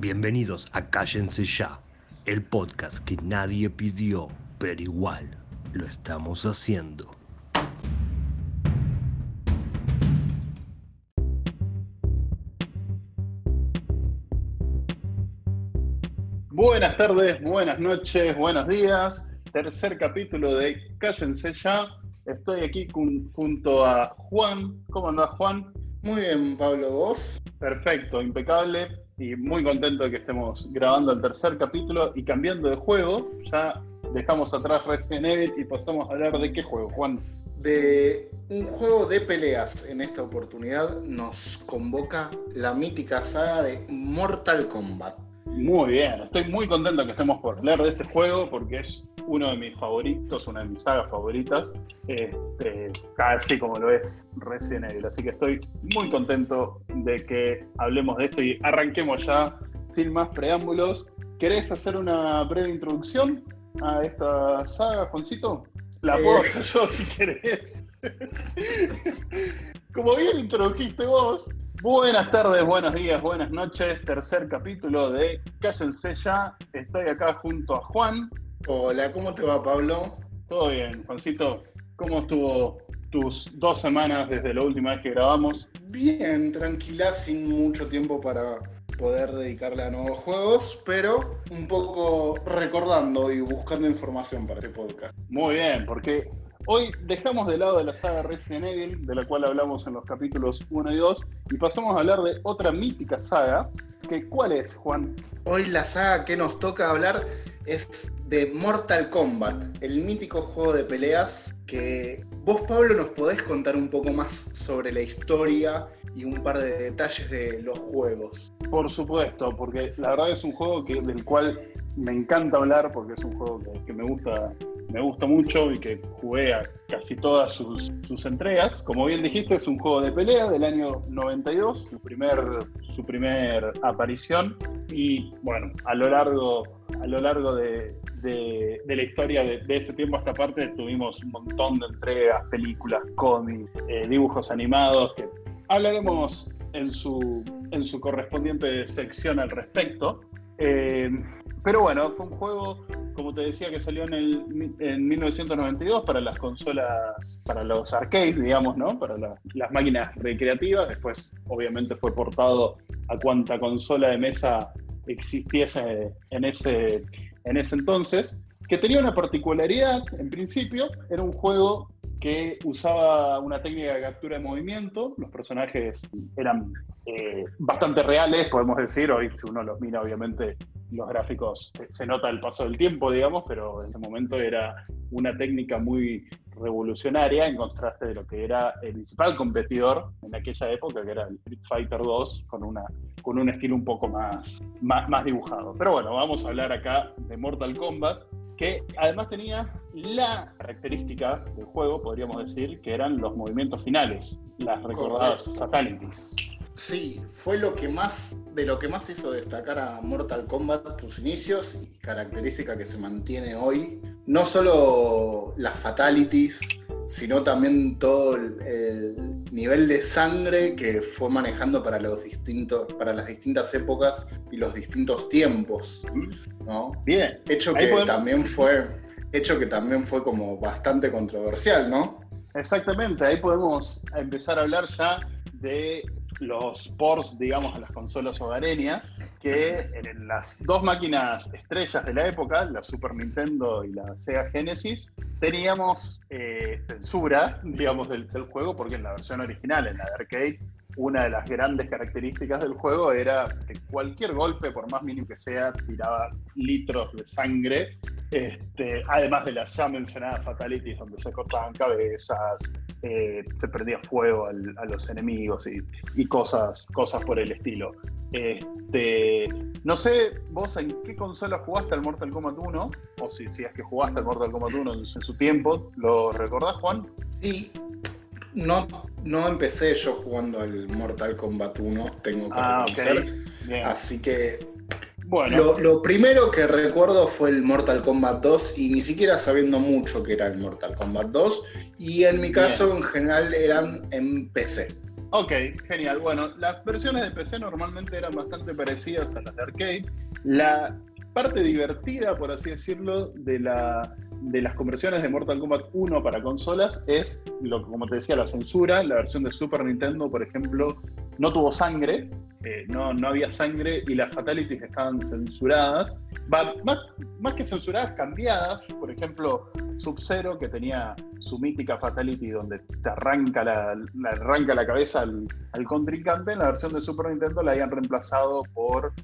Bienvenidos a Cállense Ya, el podcast que nadie pidió, pero igual lo estamos haciendo. Buenas tardes, buenas noches, buenos días. Tercer capítulo de Cállense Ya. Estoy aquí con- junto a Juan. ¿Cómo andás, Juan? Muy bien, Pablo, ¿vos? Perfecto, impecable. Y muy contento de que estemos grabando el tercer capítulo y cambiando de juego. Ya dejamos atrás Resident Evil y pasamos a hablar de qué juego, Juan. De un juego de peleas en esta oportunidad nos convoca la mítica saga de Mortal Kombat. Muy bien, estoy muy contento que estemos por hablar de este juego porque es uno de mis favoritos, una de mis sagas favoritas, este, casi como lo es Resident Evil. Así que estoy muy contento de que hablemos de esto y arranquemos ya sin más preámbulos. ¿Querés hacer una breve introducción a esta saga, Juancito? La puedo Eh. hacer yo si querés. Como bien introdujiste vos, Buenas tardes, buenos días, buenas noches. Tercer capítulo de Cállense ya. Estoy acá junto a Juan. Hola, ¿cómo te va, Pablo? Todo bien, Juancito. ¿Cómo estuvo tus dos semanas desde la última vez que grabamos? Bien, tranquila, sin mucho tiempo para poder dedicarle a nuevos juegos, pero un poco recordando y buscando información para este podcast. Muy bien, porque hoy dejamos de lado la saga Resident Evil, de la cual hablamos en los capítulos 1 y 2, y pasamos a hablar de otra mítica saga. Que, ¿Cuál es, Juan? Hoy la saga que nos toca hablar es de Mortal Kombat, el mítico juego de peleas que vos, Pablo, nos podés contar un poco más sobre la historia y un par de detalles de los juegos. Por supuesto, porque la verdad es un juego del cual me encanta hablar, porque es un juego que me gusta me gusta mucho y que jugué a casi todas sus, sus, entregas. Como bien dijiste, es un juego de pelea del año 92, su primer, su primer aparición. Y bueno, a lo largo, a lo largo de, de, la historia de, de, ese tiempo hasta parte tuvimos un montón de entregas, películas, cómics, eh, dibujos animados, que hablaremos en su, en su correspondiente sección al respecto. Eh, pero bueno, fue un juego, como te decía, que salió en, el, en 1992 para las consolas, para los arcades, digamos, ¿no? Para la, las máquinas recreativas. Después, obviamente, fue portado a cuanta consola de mesa existiese en ese, en ese entonces, que tenía una particularidad, en principio, era un juego que usaba una técnica de captura de movimiento, los personajes eran eh, bastante reales, podemos decir, hoy si uno los mira obviamente los gráficos se, se, nota el paso del tiempo, digamos, pero en ese momento era una técnica muy revolucionaria en contraste de lo que era el principal competidor en aquella época, que era Street Fighter 2, con, una, con un estilo un poco más, más, más dibujado. Pero bueno, vamos a hablar acá de Mortal Kombat, que además tenía la característica del juego, podríamos decir, que eran los movimientos finales, las recordadas Correcto. fatalities. Sí, fue lo que más, de lo que más hizo destacar a Mortal Kombat sus inicios y característica que se mantiene hoy. No solo las fatalities, sino también todo el, el, nivel de sangre que fue manejando para los distintos, para las distintas épocas y los distintos tiempos. ¿no? Bien. Hecho que podemos... también fue. Hecho que también fue como bastante controversial, ¿no? Exactamente, ahí podemos empezar a hablar ya de los ports, digamos, a las consolas hogareñas, que en las dos máquinas estrellas de la época, la Super Nintendo y la Sega Genesis, teníamos eh, censura, digamos, del, del, juego, porque en la versión original, en la de arcade, una de las grandes características del juego era que cualquier golpe, por más mínimo que sea, tiraba litros de sangre, este, además de las ya mencionadas fatalities, donde se cortaban cabezas, eh, se prendía fuego al, a los enemigos y, y, cosas, cosas por el estilo. Este, no sé vos en qué consola jugaste al Mortal Kombat 1, o si, si es que jugaste al Mortal Kombat 1 en, en su tiempo, ¿lo recordás, Juan? Sí, no, no empecé yo jugando al Mortal Kombat 1, tengo que ah, reconocer. Okay. Así que bueno. Lo, lo, primero que recuerdo fue el Mortal Kombat 2 y ni siquiera sabiendo mucho que era el Mortal Kombat 2. Y en mi caso, Bien. en general, eran en PC. Ok, genial. Bueno, las versiones de PC normalmente eran bastante parecidas a las de arcade. La parte divertida, por así decirlo, de, la, de las conversiones de Mortal Kombat 1 para consolas es, lo, como te decía, la censura. La versión de Super Nintendo, por ejemplo, no tuvo sangre, eh, no, no había sangre y las fatalities estaban censuradas. más, más que censuradas, cambiadas. Por ejemplo, Sub-Zero, que tenía su mítica Fatality donde te arranca la, arranca la cabeza al, contrincante, en la versión de Super Nintendo la habían reemplazado por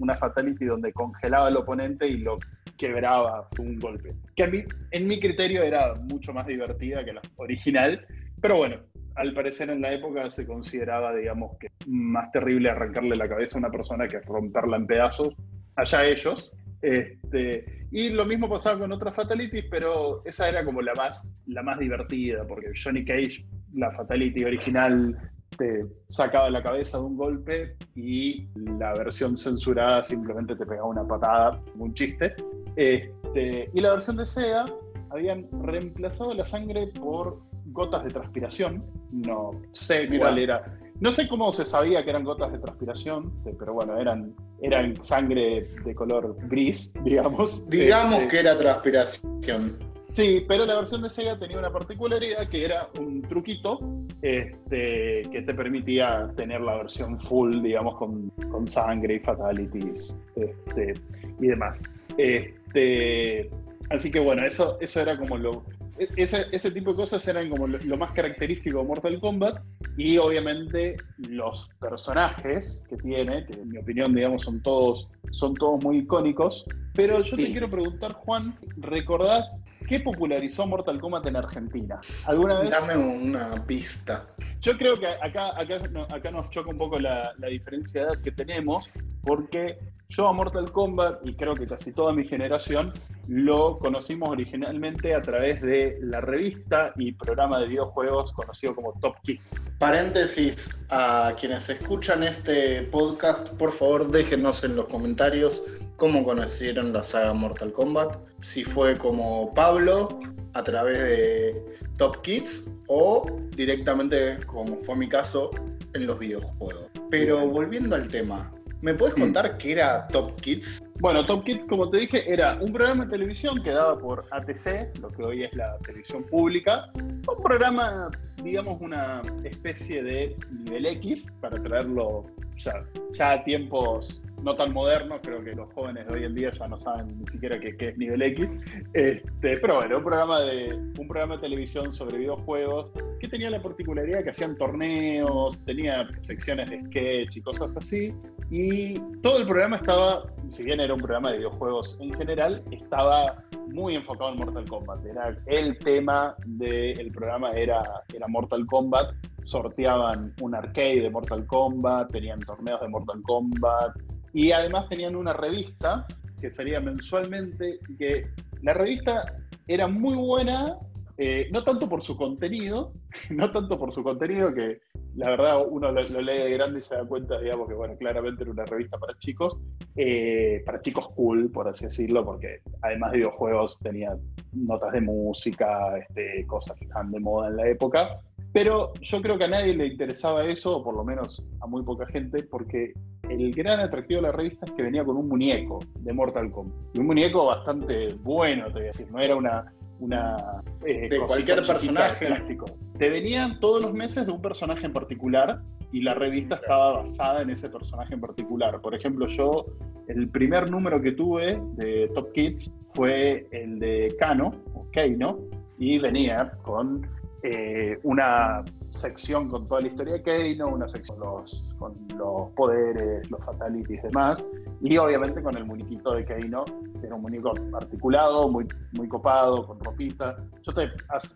una Fatality donde congelaba al oponente y lo quebraba un golpe. Que en mi criterio era mucho más divertida que la original, pero bueno, al parecer en la época se consideraba, digamos, que más terrible arrancarle la cabeza a una persona que romperla en pedazos. Allá ellos. Este, y lo mismo pasaba con otras fatalities, pero esa era como la más, la más divertida, porque Johnny Cage, la fatality original, te sacaba la cabeza de un golpe y la versión censurada simplemente te pegaba una patada, un chiste. Este, y la versión de Sega habían reemplazado la sangre por gotas de transpiración. No sé cuál era no sé cómo se sabía que eran gotas de transpiración, eh, pero bueno, eran, eran sangre de color gris, digamos. Digamos este, que era transpiración. Sí, pero la versión de Sega tenía una particularidad que era un truquito este, que te permitía tener la versión full, digamos, con, sangre y fatalities este, y demás. Este, así que bueno, eso, eso era como lo, ese, tipo de cosas eran como lo, más característico de Mortal Kombat y obviamente los personajes que tiene, que en mi opinión digamos son todos, son todos muy icónicos, pero yo te quiero preguntar Juan, ¿recordás qué popularizó Mortal Kombat en Argentina? ¿Alguna vez? Dame una pista. Yo creo que acá, acá, acá nos choca un poco la, la diferencia de edad que tenemos, porque yo a Mortal Kombat, y creo que casi toda mi generación, lo conocimos originalmente a través de la revista y programa de videojuegos conocido como Top Kids. Paréntesis, a quienes escuchan este podcast, por favor déjenos en los comentarios cómo conocieron la saga Mortal Kombat, si fue como Pablo a través de Top Kids o directamente, como fue mi caso, en los videojuegos. Pero volviendo al tema, ¿Me puedes contar qué era Top Kids? Bueno, Top Kids, como te dije, era un programa de televisión que daba por ATC, lo que hoy es la televisión pública. Un programa, digamos, una especie de nivel X, para traerlo ya, ya a tiempos no tan modernos, creo que los jóvenes de hoy en día ya no saben ni siquiera qué, es nivel X. Este, pero bueno, un programa, de, un programa de televisión sobre videojuegos que tenía la particularidad que hacían torneos, tenía secciones de sketch y cosas así. Y todo el programa estaba, si bien era un programa de videojuegos en general, estaba muy enfocado en Mortal Kombat. Era el tema del programa era, era Mortal Kombat. Sorteaban un arcade de Mortal Kombat, tenían torneos de Mortal Kombat y además tenían una revista que salía mensualmente que la revista era muy buena, eh, no tanto por su contenido, no tanto por su contenido que la verdad uno lo, lee de grande y se da cuenta, digamos, que bueno, claramente era una revista para chicos, eh, para chicos cool, por así decirlo, porque además de videojuegos tenía notas de música, este, cosas que estaban de moda en la época. Pero yo creo que a nadie le interesaba eso, o por lo menos a muy poca gente, porque el gran atractivo de la revista es que venía con un muñeco de Mortal Kombat. Y un muñeco bastante bueno, te voy a decir, no era una una eh, de cualquier personaje plástico. Te venían todos los meses de un personaje en particular y la revista estaba basada en ese personaje en particular. Por ejemplo, yo el primer número que tuve de Top Kids fue el de Kano, o Keino, y venía con eh, una sección con toda la historia de Keino, una sección con los, con los poderes, los fatalities y demás, y obviamente con el muñequito de Keino, que era un muñeco articulado, muy, muy copado, con ropita. Yo te,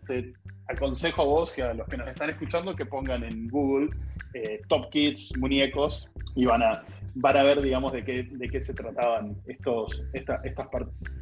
te aconsejo a vos y a los que nos están escuchando que pongan en Google eh, Top Kids muñecos y van a, van a ver, digamos, de qué, de qué se trataban estos, estas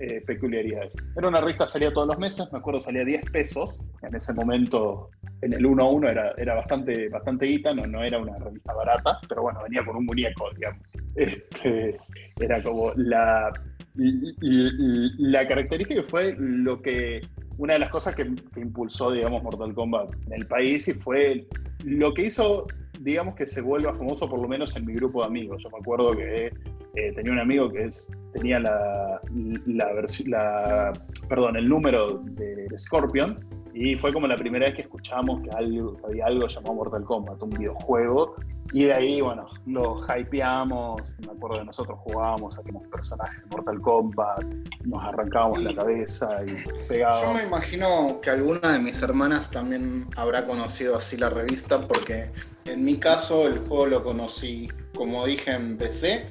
eh, peculiaridades. Era una revista, salía todos los meses, me acuerdo salía 10 pesos, en ese momento en el 1 a 1 era, era bastante, bastante guita, no, no era una revista barata, pero bueno, venía con un muñeco, digamos. Este, era como la, la característica fue lo que una de las cosas que, que, impulsó, digamos, Mortal Kombat en el país y fue lo que hizo, digamos, que se vuelva famoso, por lo menos en mi grupo de amigos. Yo me acuerdo que eh, tenía un amigo que es, tenía la, la, la, perdón, el número de, Scorpion y fue como la primera vez que escuchamos que había algo llamado Mortal Kombat, un videojuego. Y de ahí, bueno, lo hypeamos. Me acuerdo que nosotros jugábamos, sacamos personajes de Mortal Kombat, nos arrancábamos la cabeza y pegábamos. Yo me imagino que alguna de mis hermanas también habrá conocido así la revista, porque en mi caso el juego lo conocí, como dije, en PC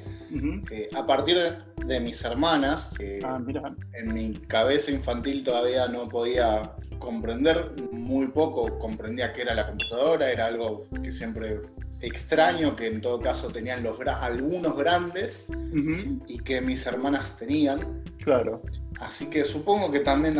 eh, a partir de, mis hermanas, ah, en mi cabeza infantil todavía no podía comprender, muy poco comprendía que era la computadora, era algo que siempre extraño, que en todo caso tenían los algunos grandes y que mis hermanas tenían. Claro. Así que supongo que también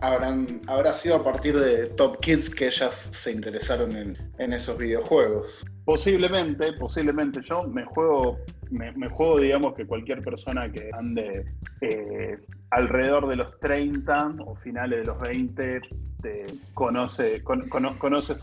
habrán, habrá sido a partir de Top Kids que ellas se interesaron en, en esos videojuegos. Posiblemente, posiblemente yo me juego me, juego, digamos, que cualquier persona que ande eh, alrededor de los 30 o finales de los 20 te conoce, conoce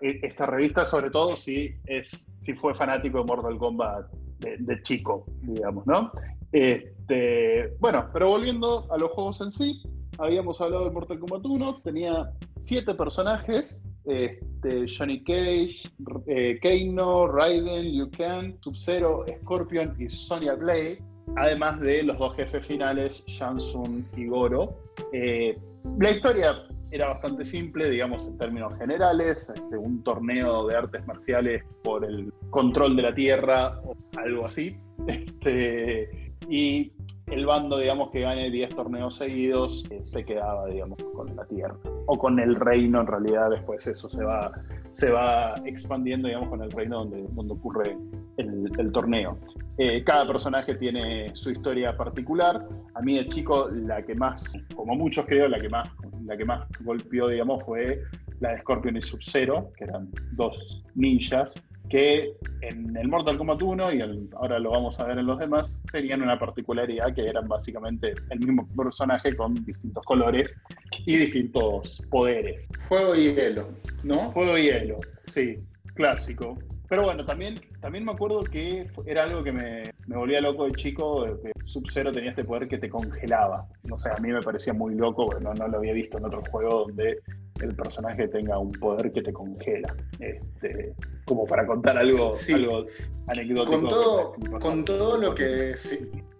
e, esta, revista, sobre todo si, es, si fue fanático de Mortal Kombat de, chico, digamos, ¿no? Este, bueno, pero volviendo a los juegos en sí, habíamos hablado de Mortal Kombat 1, tenía siete personajes este, Johnny Cage, eh, Keino, Raiden, Liu Kang, Sub-Zero, Scorpion y Sonya Blade, además de los dos jefes finales, Shansun y Goro. Eh, la historia era bastante simple, digamos, en términos generales, este, un torneo de artes marciales por el control de la tierra o algo así. Este, y el bando, digamos, que gane 10 torneos seguidos, eh, se quedaba, digamos, con la tierra. O con el reino, en realidad, después eso se va, se va expandiendo, digamos, con el reino donde, donde ocurre el, torneo. Eh, cada personaje tiene su historia particular. A mí de chico, la que más, como muchos creo, la que más, la que más golpeó, digamos, fue la de Scorpion y Sub-Zero, que eran dos ninjas que en el Mortal Kombat 1 y ahora lo vamos a ver en los demás, tenían una particularidad que eran básicamente el mismo personaje con distintos colores y distintos poderes. Fuego y hielo, ¿no? Fuego y hielo, sí, clásico. Pero bueno, también, también me acuerdo que era algo que me, me volvía loco de chico, que Sub-Zero tenía este poder que te congelaba. No sé, a mí me parecía muy loco, no, no lo había visto en otro juego donde el personaje tenga un poder que te congela. Este, como para contar algo, algo anecdótico. Con todo, con todo lo que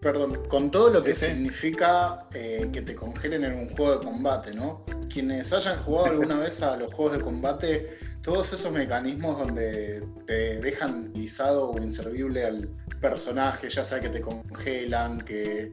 perdón, con todo lo que significa eh, que te congelen en un juego de combate, ¿no? Quienes hayan jugado alguna vez a los juegos de combate, todos esos mecanismos donde te dejan guisado o inservible al personaje, ya sea que te congelan, que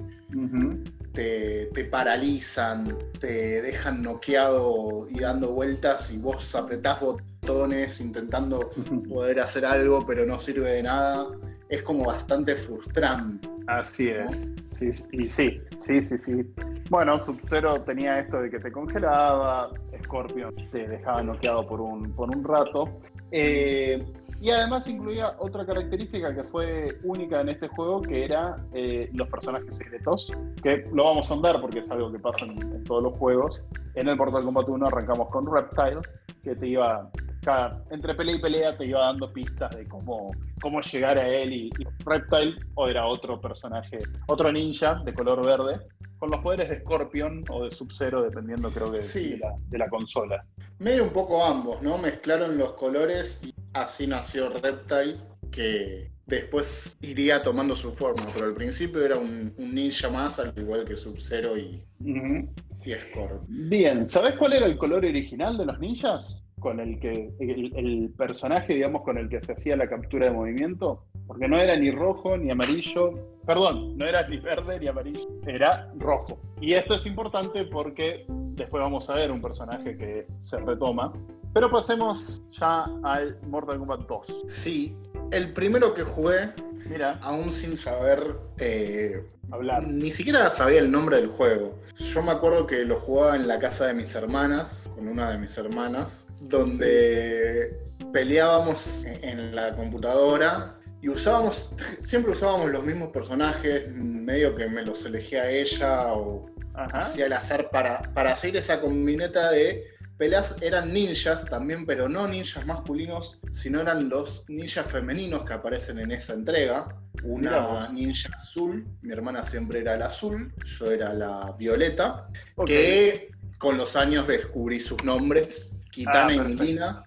te, paralizan, te dejan noqueado y dando vueltas y vos apretás botones intentando poder hacer algo pero no sirve de nada, es como bastante frustrante. Así es, sí, y sí, sí, sí, sí. Bueno, Sub-Zero tenía esto de que te congelaba, Scorpion te dejaba noqueado por un, por un rato. Eh, y además incluía otra característica que fue única en este juego, que era eh, los personajes secretos, que lo vamos a andar porque es algo que pasa en, todos los juegos. En el Mortal Kombat 1 arrancamos con Reptile, que te iba, cada, entre pelea y pelea te iba dando pistas de cómo, cómo llegar a él. Y, Reptile o era otro personaje, otro ninja de color verde, con los poderes de Scorpion o de Sub-Zero, dependiendo creo que de, la, de la consola. Medio un poco ambos, ¿no? Mezclaron los colores y así nació Reptile, que después iría tomando su forma, pero al principio era un, ninja más, al igual que Sub-Zero y, Scorpion. Bien, ¿sabes cuál era el color original de los ninjas? Con el que el, personaje, digamos, con el que se hacía la captura de movimiento, porque no era ni rojo ni amarillo, perdón, no era ni verde ni amarillo, era rojo. Y esto es importante porque después vamos a ver un personaje que se retoma, pero pasemos ya al Mortal Kombat 2. Sí, el primero que jugué, mira, aún sin saber eh, hablar, ni siquiera sabía el nombre del juego. Yo me acuerdo que lo jugaba en la casa de mis hermanas, con una de mis hermanas, donde peleábamos en la computadora y usábamos, siempre usábamos los mismos personajes, medio que me los elegía ella o hacia el azar para, para hacer esa combineta de peleas eran ninjas también, pero no ninjas masculinos, sino eran los ninjas femeninos que aparecen en esa entrega. Una ninja azul, mi hermana siempre era la azul, yo era la violeta, que con los años descubrí sus nombres, Kitana ah, y Milina.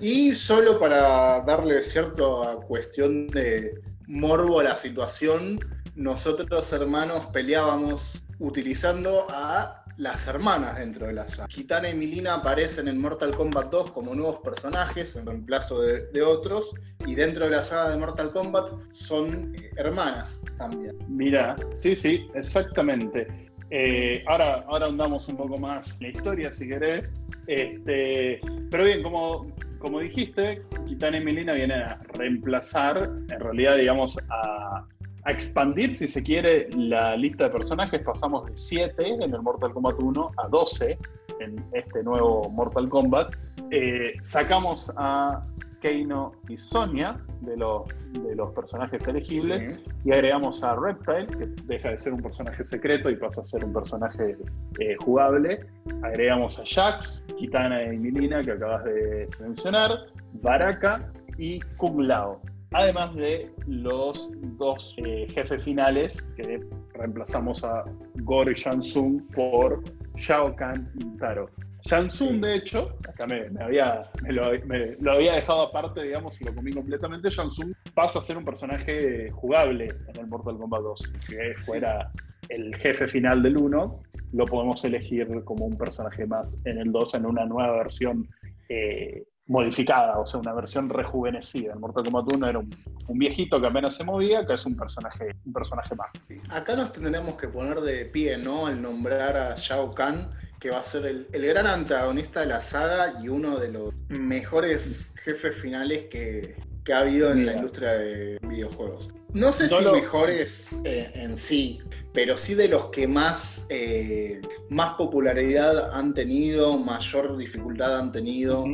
Y solo para darle cierta cuestión de morbo a la situación, nosotros hermanos peleábamos utilizando a las hermanas dentro de la saga. Kitana y Milina aparecen en Mortal Kombat 2 como nuevos personajes en reemplazo de, otros y dentro de la saga de Mortal Kombat son eh, hermanas también. Mira, sí, sí, exactamente. Eh, ahora, ahora andamos un poco más en la historia, si querés. Este, pero bien, como, como dijiste, Kitana y Milina vienen a reemplazar, en realidad, digamos, a, a expandir, si se quiere, la lista de personajes. Pasamos de 7 en el Mortal Kombat 1 a 12 en este nuevo Mortal Kombat. Eh, sacamos a Keino y Sonia de los, de los personajes elegibles y agregamos a Reptile, que deja de ser un personaje secreto y pasa a ser un personaje eh, jugable. Agregamos a Jax, Kitana y Milina, que acabas de mencionar, Baraka y Kung Lao además de los dos eh, jefes finales que reemplazamos a Goro y Shansung por Shao Kahn y Taro. Shansung, de hecho, acá me, había, lo, había dejado aparte, digamos, y lo comí completamente. Shansung pasa a ser un personaje jugable en el Mortal Kombat 2, que fuera el jefe final del 1, lo podemos elegir como un personaje más en el 2 en una nueva versión eh, modificada, o sea, una versión rejuvenecida. El Mortal Kombat 1 era un, viejito que apenas se movía, que es un personaje, un personaje más. Acá nos tendremos que poner de pie, ¿no? Al nombrar a Shao Kahn, que va a ser el, gran antagonista de la saga y uno de los mejores jefes finales que, ha habido en la industria de videojuegos. No sé si mejores eh, en sí, pero sí de los que más, eh, más popularidad han tenido, mayor dificultad han tenido.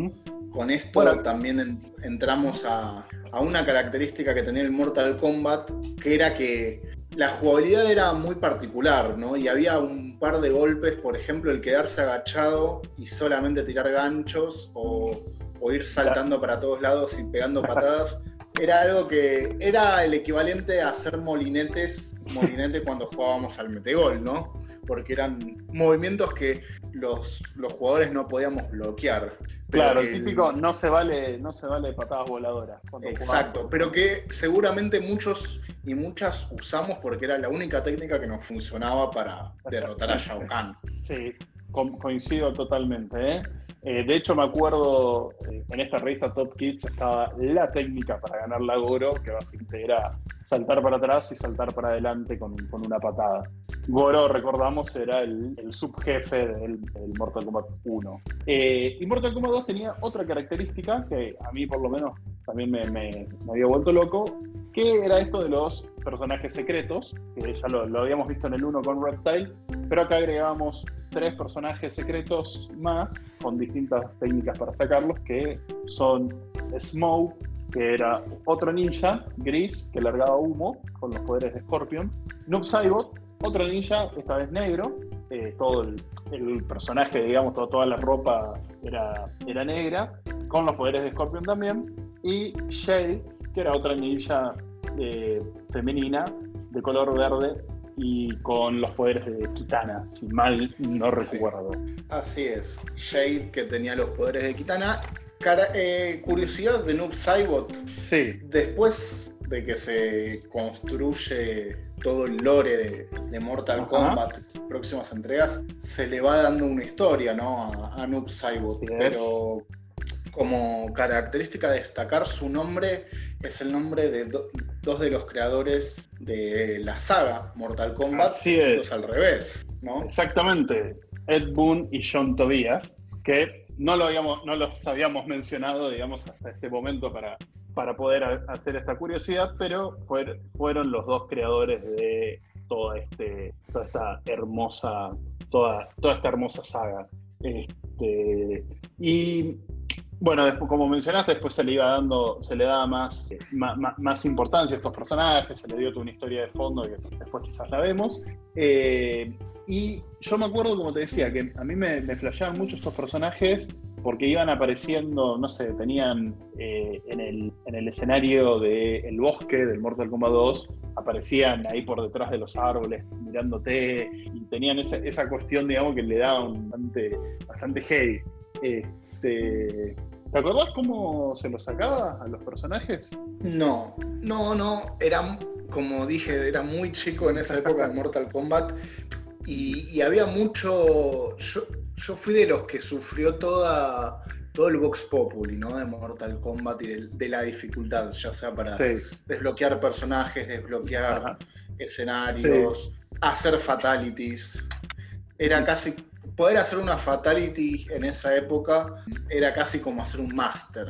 Con esto también entramos a, una característica que tenía el Mortal Kombat, que era que la jugabilidad era muy particular, ¿no? Y había un par de golpes, por ejemplo, el quedarse agachado y solamente tirar ganchos o, ir saltando para todos lados y pegando patadas. Era algo que era el equivalente a hacer molinetes, molinete cuando jugábamos al metegol, ¿no? porque eran movimientos que los, los jugadores no podíamos bloquear. Claro, el típico no se vale, no se vale patadas voladoras. Exacto, pero que seguramente muchos y muchas usamos porque era la única técnica que nos funcionaba para derrotar a Shao Kahn. Sí, coincido totalmente. ¿eh? Eh, de hecho, me acuerdo eh, en esta revista Top Kids estaba la técnica para ganar la Goro, que básicamente era saltar para atrás y saltar para adelante con, una patada. Goro, recordamos, era el, subjefe del, Mortal Kombat 1. Eh, y Mortal Kombat 2 tenía otra característica que a mí, por lo menos, también me, me había vuelto loco, que era esto de los personajes secretos, que ya lo, habíamos visto en el 1 con Reptile, pero acá agregamos tres personajes secretos más, con distintas técnicas para sacarlos, que son Smoke, que era otro ninja, gris, que largaba humo con los poderes de Scorpion, Noob Saibot, otro ninja, esta vez negro, eh, todo el, personaje, digamos, toda la ropa era, era negra, con los poderes de Scorpion también, y Shade, que era otra ninja eh, femenina de color verde y con los poderes de Kitana, si mal no recuerdo. así es, Shade que tenía los poderes de Kitana. Eh, curiosidad de Noob Saibot. Sí. Después de que se construye todo el lore de, Mortal Kombat, próximas entregas, se le va dando una historia, ¿no? A, Noob Saibot. Pero como característica destacar su nombre es el nombre de dos de los creadores de la saga Mortal Kombat, Así es. al revés, ¿no? Exactamente, Ed Boon y John Tobias, que no, lo habíamos, no los habíamos mencionado, digamos, hasta este momento para, para poder hacer esta curiosidad, pero fueron los dos creadores de toda, este, toda esta hermosa, toda, toda esta hermosa saga. Este, y bueno, después, como mencionaste, después se le iba dando, se le daba más, más, importancia a estos personajes, se le dio toda una historia de fondo que después quizás la vemos. Eh, Y yo me acuerdo, como te decía, que a mí me, me flasheaban mucho estos personajes porque iban apareciendo, no sé, tenían eh, en, el, en, el, escenario del bosque del Mortal Kombat 2, aparecían ahí por detrás de los árboles mirándote y tenían esa, esa cuestión, digamos, que le daban bastante, bastante heavy. Este, ¿Te acordás cómo se lo sacaba a los personajes? No, no, no. Era, como dije, era muy chico en esa época de Mortal Kombat. Y, y había mucho. Yo, yo, fui de los que sufrió toda, todo el Vox Populi, ¿no? De Mortal Kombat y de, de la dificultad, ya sea para sí. desbloquear personajes, desbloquear Ajá. escenarios, sí. hacer fatalities. Era casi poder hacer una fatality en esa época era casi como hacer un máster,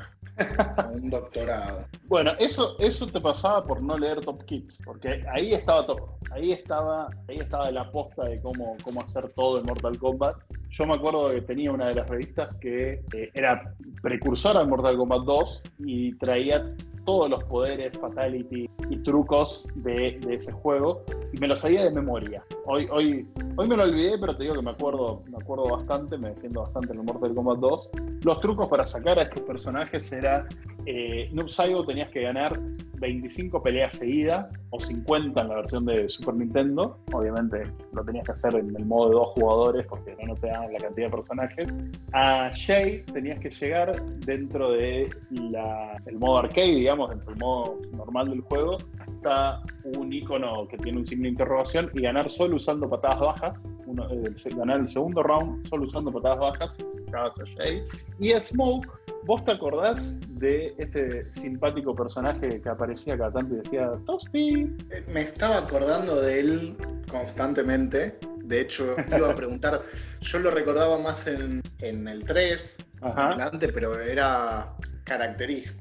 un doctorado. Bueno, eso, eso te pasaba por no leer Top Kids, porque ahí estaba todo. Ahí estaba, ahí estaba la posta de cómo, cómo hacer todo en Mortal Kombat. Yo me acuerdo que tenía una de las revistas que eh, era precursora al Mortal Kombat 2 y traía todos los poderes, fatality y trucos de, ese juego y me los sabía de memoria. Hoy, hoy, hoy me lo olvidé, pero te digo que me acuerdo, me acuerdo bastante, me defiendo bastante en el Mortal Kombat 2. Los trucos para sacar a estos personajes era eh, Noob Saigo tenías que ganar 25 peleas seguidas o 50 en la versión de Super Nintendo. Obviamente lo tenías que hacer en el modo de dos jugadores porque no, te dan la cantidad de personajes. A Shay tenías que llegar dentro de la, el modo arcade, digamos, dentro del modo normal del juego, hasta un icono que tiene un signo de interrogación y ganar solo usando patadas bajas. Uno, eh, ganar el segundo round solo usando patadas bajas, sacabas a Shay. Y a Smoke ¿Vos te acordás de este simpático personaje que aparecía cada tanto y decía Toasty? Me estaba acordando de él constantemente. De hecho, iba a preguntar, yo lo recordaba más en, en el 3, Ajá. adelante, pero era característico.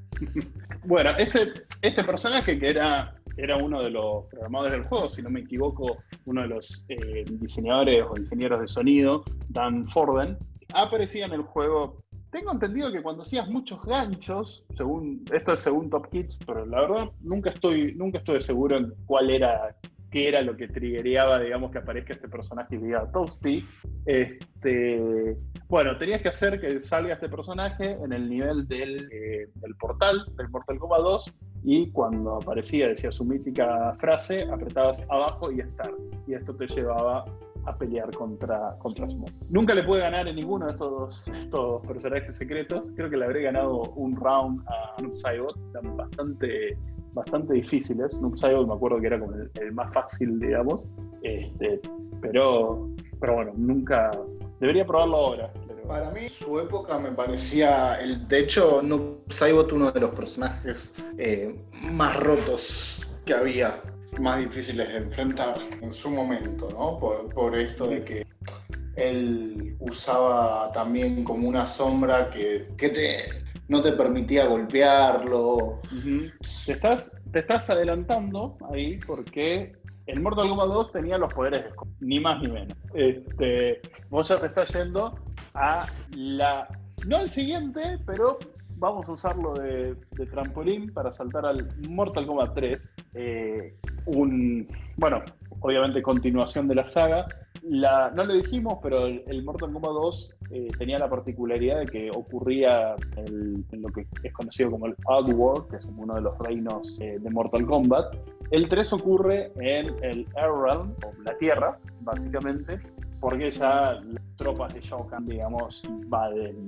bueno, este, este personaje que era, era uno de los programadores del juego, si no me equivoco, uno de los eh, diseñadores o ingenieros de sonido, Dan Forden, aparecía en el juego tengo entendido que cuando hacías muchos ganchos, según esto es según Top Kids, pero la verdad nunca estoy, nunca estuve seguro en cuál era, qué era lo que triggereaba, digamos, que aparezca este personaje y diga Toasty. Este, bueno, tenías que hacer que salga este personaje en el nivel del, eh, del portal, del Mortal Kombat 2, y cuando aparecía, decía su mítica frase, apretabas abajo y Start. Y esto te llevaba a pelear contra, contra Smoke. Nunca le pude ganar en ninguno de estos, estos personajes secretos. Creo que le habré ganado un round a Noob Saibot. Bastante, bastante difíciles. Noob Saibot me acuerdo que era como el, más fácil, digamos. Este, pero, pero bueno, nunca... Debería probarlo ahora. Para mí, su época me parecía, el, de hecho, Noob Saibot uno de los personajes eh, más rotos que había más difíciles de enfrentar en su momento, ¿no? Por, por, esto de que él usaba también como una sombra que, que te, no te permitía golpearlo. Te, estás, te estás adelantando ahí porque el Mortal Kombat 2 tenía los poderes de ni más ni menos. Este, vos ya te estás yendo a la. No al siguiente, pero vamos a usarlo de, de, trampolín para saltar al Mortal Kombat 3. Eh, un, bueno, obviamente continuación de la saga. No lo dijimos, pero el, Mortal Kombat 2 eh, tenía la particularidad de que ocurría en lo que es conocido como el Outworld, que es uno de los reinos eh, de Mortal Kombat. El 3 ocurre en el Air Realm, o la Tierra, básicamente, porque ya las tropas de Shao Kahn, digamos, invaden,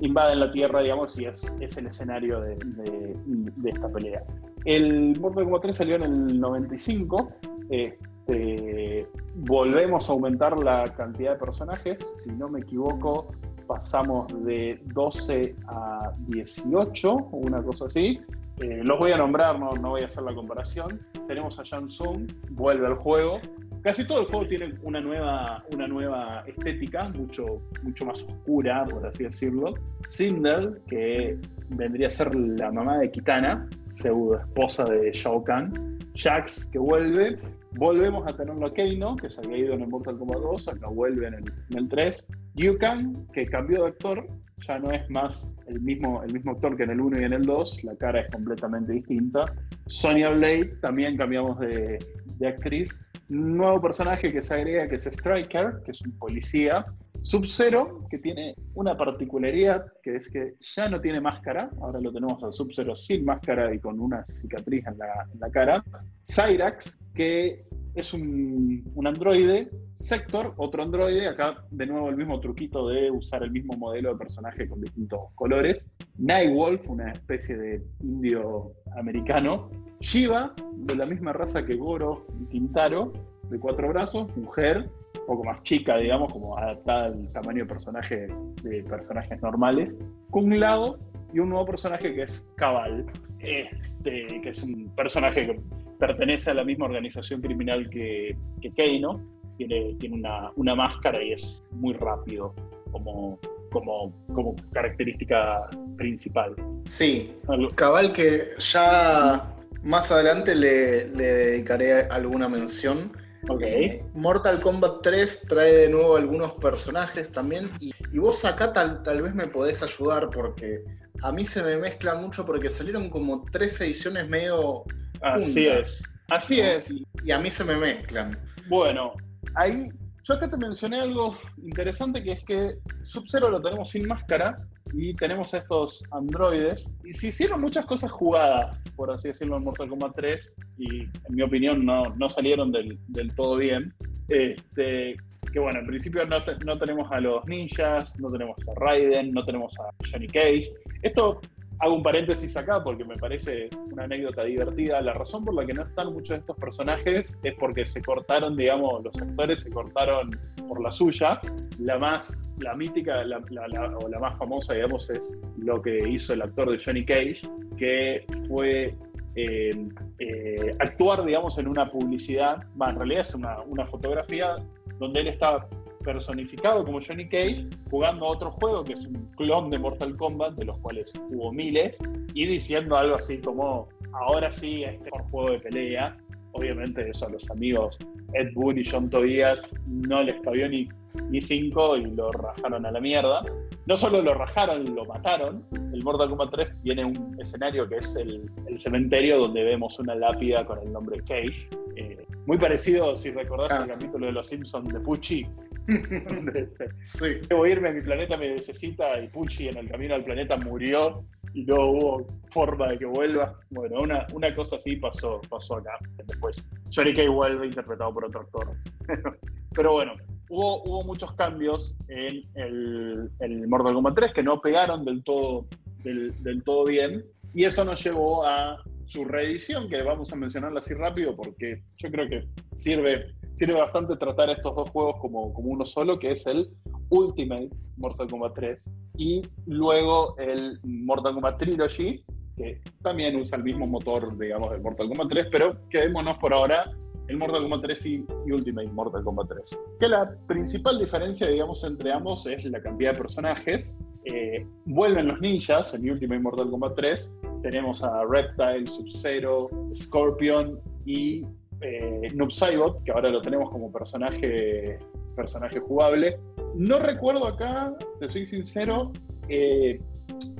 invaden la Tierra, digamos, y es, es el escenario de, de, de, esta pelea. El Mortal Kombat 3 salió en el 95. Este, volvemos a aumentar la cantidad de personajes. Si no me equivoco, pasamos de 12 a 18, o una cosa así. Eh, los voy a nombrar, no, no voy a hacer la comparación. Tenemos a Shang Tsung, vuelve al juego, casi todo el juego tiene una nueva, una nueva estética, mucho, mucho más oscura, por así decirlo. Sindel, que vendría a ser la mamá de Kitana, pseudo esposa de Shao Kahn. Jax, que vuelve. Volvemos a tenerlo a Keino, que se había ido en el Mortal Kombat 2, acá vuelve en el, en el 3. Yu Kang, que cambió de actor, ya no es más el mismo, el mismo actor que en el 1 y en el 2, la cara es completamente distinta. Sonia Blade también cambiamos de, de actriz. Nuevo personaje que se agrega que es Striker, que es un policía. Sub-Zero, que tiene una particularidad, que es que ya no tiene máscara, ahora lo tenemos a Sub-Zero sin máscara y con una cicatriz en la, cara. Cyrax, que es un, un, androide. Sector, otro androide. Acá de nuevo el mismo truquito de usar el mismo modelo de personaje con distintos colores. Nightwolf, una especie de indio americano. Shiva, de la misma raza que Goro y Quintaro, de cuatro brazos, mujer, un poco más chica, digamos, como adaptada al tamaño de personajes, de personajes normales. Kung Lao y un nuevo personaje que es Cabal, este, que es un personaje que pertenece a la misma organización criminal que, que Keino, tiene, tiene una, una, máscara y es muy rápido como, como, como característica principal. Sí, cabal que ya más adelante le, le dedicaré alguna mención. Okay. Mortal Kombat 3 trae de nuevo algunos personajes también y, y vos acá tal, tal, vez me podés ayudar porque a mí se me mezcla mucho porque salieron como tres ediciones medio Así es, así es. Y, y, a mí se me mezclan. Bueno, ahí yo acá te mencioné algo interesante que es que Sub-Zero lo tenemos sin máscara y tenemos estos androides y se hicieron muchas cosas jugadas, por así decirlo, en Mortal Kombat 3 y en mi opinión no, no salieron del, del, todo bien. Este, que bueno, en principio no, no tenemos a los ninjas, no tenemos a Raiden, no tenemos a Johnny Cage. Esto hago un paréntesis acá porque me parece una anécdota divertida. La razón por la que no están muchos de estos personajes es porque se cortaron, digamos, los actores se cortaron por la suya. La más, la mítica o la más famosa, digamos, es lo que hizo el actor de Johnny Cage, que fue eh, eh, actuar, digamos, en una publicidad, bah, en realidad es una, una fotografía donde él estaba personificado como Johnny Cage, jugando a otro juego que es un clon de Mortal Kombat, de los cuales hubo miles, y diciendo algo así como, ahora sí, este es un juego de pelea. Obviamente eso a los amigos Ed Boon y John Tobias no les cabió ni, ni cinco y lo rajaron a la mierda. No solo lo rajaron, lo mataron. El Mortal Kombat 3 tiene un escenario que es el, el cementerio donde vemos una lápida con el nombre Cage. Eh, muy parecido, si recordás ah. el capítulo de Los Simpsons de Pucci, Debo irme, mi planeta me necesita y Pucci en el camino al planeta murió y no hubo forma de que vuelva. Bueno, una, una cosa así pasó, pasó acá. Después, Johnny Kay vuelve interpretado por otro actor. Pero bueno, hubo, hubo muchos cambios en el, el Mortal Kombat 3 que no pegaron del todo, del, del todo bien y eso nos llevó a su reedición, que vamos a mencionarla así rápido porque yo creo que sirve sirve bastante tratar estos dos juegos como, como uno solo, que es el Ultimate Mortal Kombat 3 y luego el Mortal Kombat Trilogy, que también usa el mismo motor, digamos, del Mortal Kombat 3, pero quedémonos por ahora el Mortal Kombat 3 y, Ultimate Mortal Kombat 3. Que la principal diferencia, digamos, entre ambos es la cantidad de personajes. Eh, vuelven los ninjas en Ultimate Mortal Kombat 3. Tenemos a Reptile, Sub-Zero, Scorpion y eh, Noob Saibot, que ahora lo tenemos como personaje, personaje jugable. No recuerdo acá, te soy sincero, eh,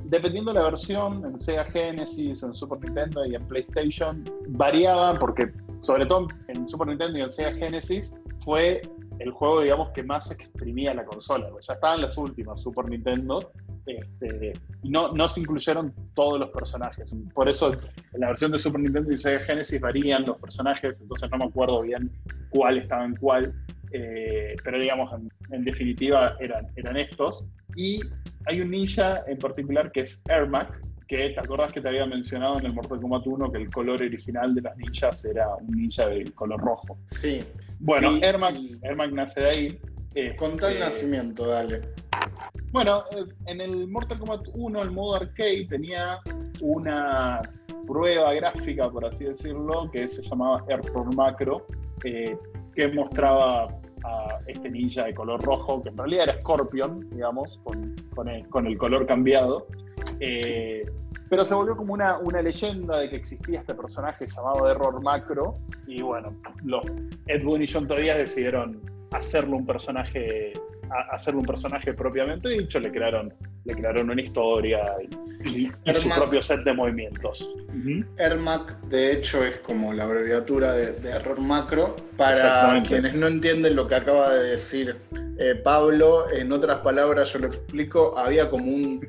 dependiendo de la versión, en Sega Genesis, en Super Nintendo y en PlayStation, variaban porque, sobre todo en Super Nintendo y en Sega Genesis, fue el juego, digamos, que más exprimía la consola. Ya estaban las últimas Super Nintendo, este, no, no se incluyeron todos los personajes. Por eso en la versión de Super Nintendo y Sega Genesis varían los personajes, entonces no me acuerdo bien cuál estaba en cuál, eh, pero digamos, en, en, definitiva eran, eran estos. Y hay un ninja en particular que es Ermac, que te acordás que te había mencionado en el Mortal Kombat 1 que el color original de los ninjas era un ninja de color rojo. Sí. Bueno, sí, Ermac, y... Ermac nace de ahí. Eh, Contá el eh, nacimiento, dale. Bueno, eh, en el Mortal Kombat 1, el modo arcade, tenía una prueba gráfica, por así decirlo, que se llamaba Error Macro, eh, que mostraba a este ninja de color rojo, que en realidad era Scorpion, digamos, con, con, el, con el, color cambiado. Eh, pero se volvió como una, una, leyenda de que existía este personaje llamado Error Macro, y bueno, los Ed Boon y John Tobias decidieron hacerlo un personaje hacerle un personaje propiamente dicho, le crearon, le crearon una historia y, su propio set de movimientos. Ermac, de hecho, es como la abreviatura de, error macro. Para quienes no entienden lo que acaba de decir eh, Pablo, en otras palabras, yo lo explico, había como un